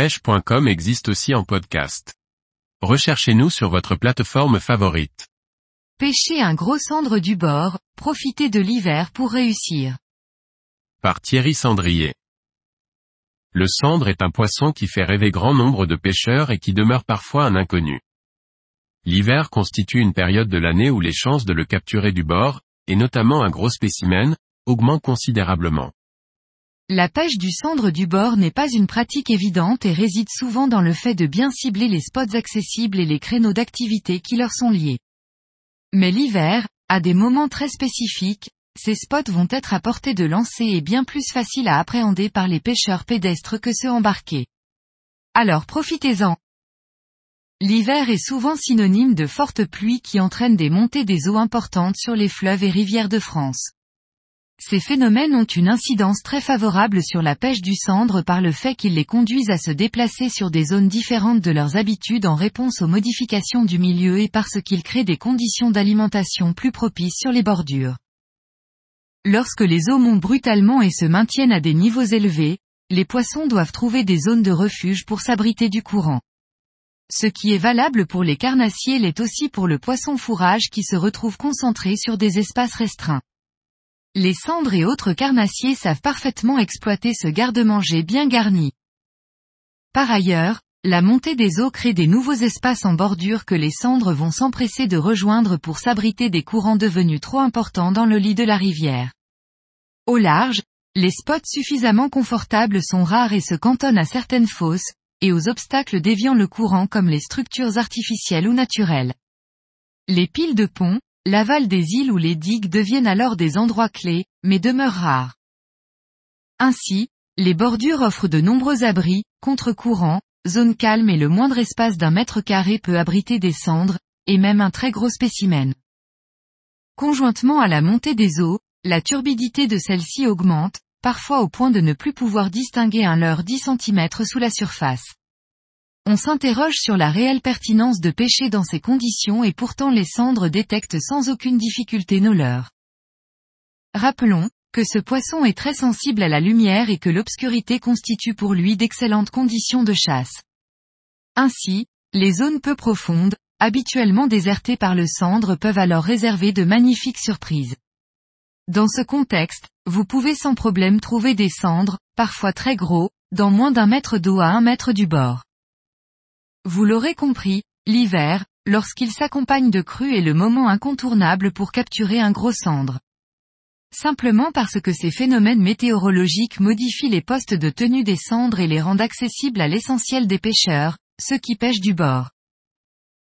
pêche.com existe aussi en podcast. Recherchez-nous sur votre plateforme favorite. Pêchez un gros cendre du bord, profitez de l'hiver pour réussir. Par Thierry Sandrier. Le cendre est un poisson qui fait rêver grand nombre de pêcheurs et qui demeure parfois un inconnu. L'hiver constitue une période de l'année où les chances de le capturer du bord, et notamment un gros spécimen, augmentent considérablement. La pêche du cendre du bord n'est pas une pratique évidente et réside souvent dans le fait de bien cibler les spots accessibles et les créneaux d'activité qui leur sont liés. Mais l'hiver, à des moments très spécifiques, ces spots vont être à portée de lancer et bien plus faciles à appréhender par les pêcheurs pédestres que ceux embarqués. Alors profitez-en. L'hiver est souvent synonyme de fortes pluies qui entraînent des montées des eaux importantes sur les fleuves et rivières de France. Ces phénomènes ont une incidence très favorable sur la pêche du cendre par le fait qu'ils les conduisent à se déplacer sur des zones différentes de leurs habitudes en réponse aux modifications du milieu et parce qu'ils créent des conditions d'alimentation plus propices sur les bordures. Lorsque les eaux montent brutalement et se maintiennent à des niveaux élevés, les poissons doivent trouver des zones de refuge pour s'abriter du courant. Ce qui est valable pour les carnassiers l'est aussi pour le poisson fourrage qui se retrouve concentré sur des espaces restreints. Les cendres et autres carnassiers savent parfaitement exploiter ce garde-manger bien garni. Par ailleurs, la montée des eaux crée des nouveaux espaces en bordure que les cendres vont s'empresser de rejoindre pour s'abriter des courants devenus trop importants dans le lit de la rivière. Au large, les spots suffisamment confortables sont rares et se cantonnent à certaines fosses, et aux obstacles déviant le courant comme les structures artificielles ou naturelles. Les piles de ponts, L'aval des îles ou les digues deviennent alors des endroits clés, mais demeurent rares. Ainsi, les bordures offrent de nombreux abris, contre-courants, zones calmes et le moindre espace d'un mètre carré peut abriter des cendres, et même un très gros spécimen. Conjointement à la montée des eaux, la turbidité de celle-ci augmente, parfois au point de ne plus pouvoir distinguer un leurre 10 cm sous la surface. On s'interroge sur la réelle pertinence de pêcher dans ces conditions et pourtant les cendres détectent sans aucune difficulté nos leurres. Rappelons, que ce poisson est très sensible à la lumière et que l'obscurité constitue pour lui d'excellentes conditions de chasse. Ainsi, les zones peu profondes, habituellement désertées par le cendre peuvent alors réserver de magnifiques surprises. Dans ce contexte, vous pouvez sans problème trouver des cendres, parfois très gros, dans moins d'un mètre d'eau à un mètre du bord. Vous l'aurez compris, l'hiver, lorsqu'il s'accompagne de crues est le moment incontournable pour capturer un gros cendre. Simplement parce que ces phénomènes météorologiques modifient les postes de tenue des cendres et les rendent accessibles à l'essentiel des pêcheurs, ceux qui pêchent du bord.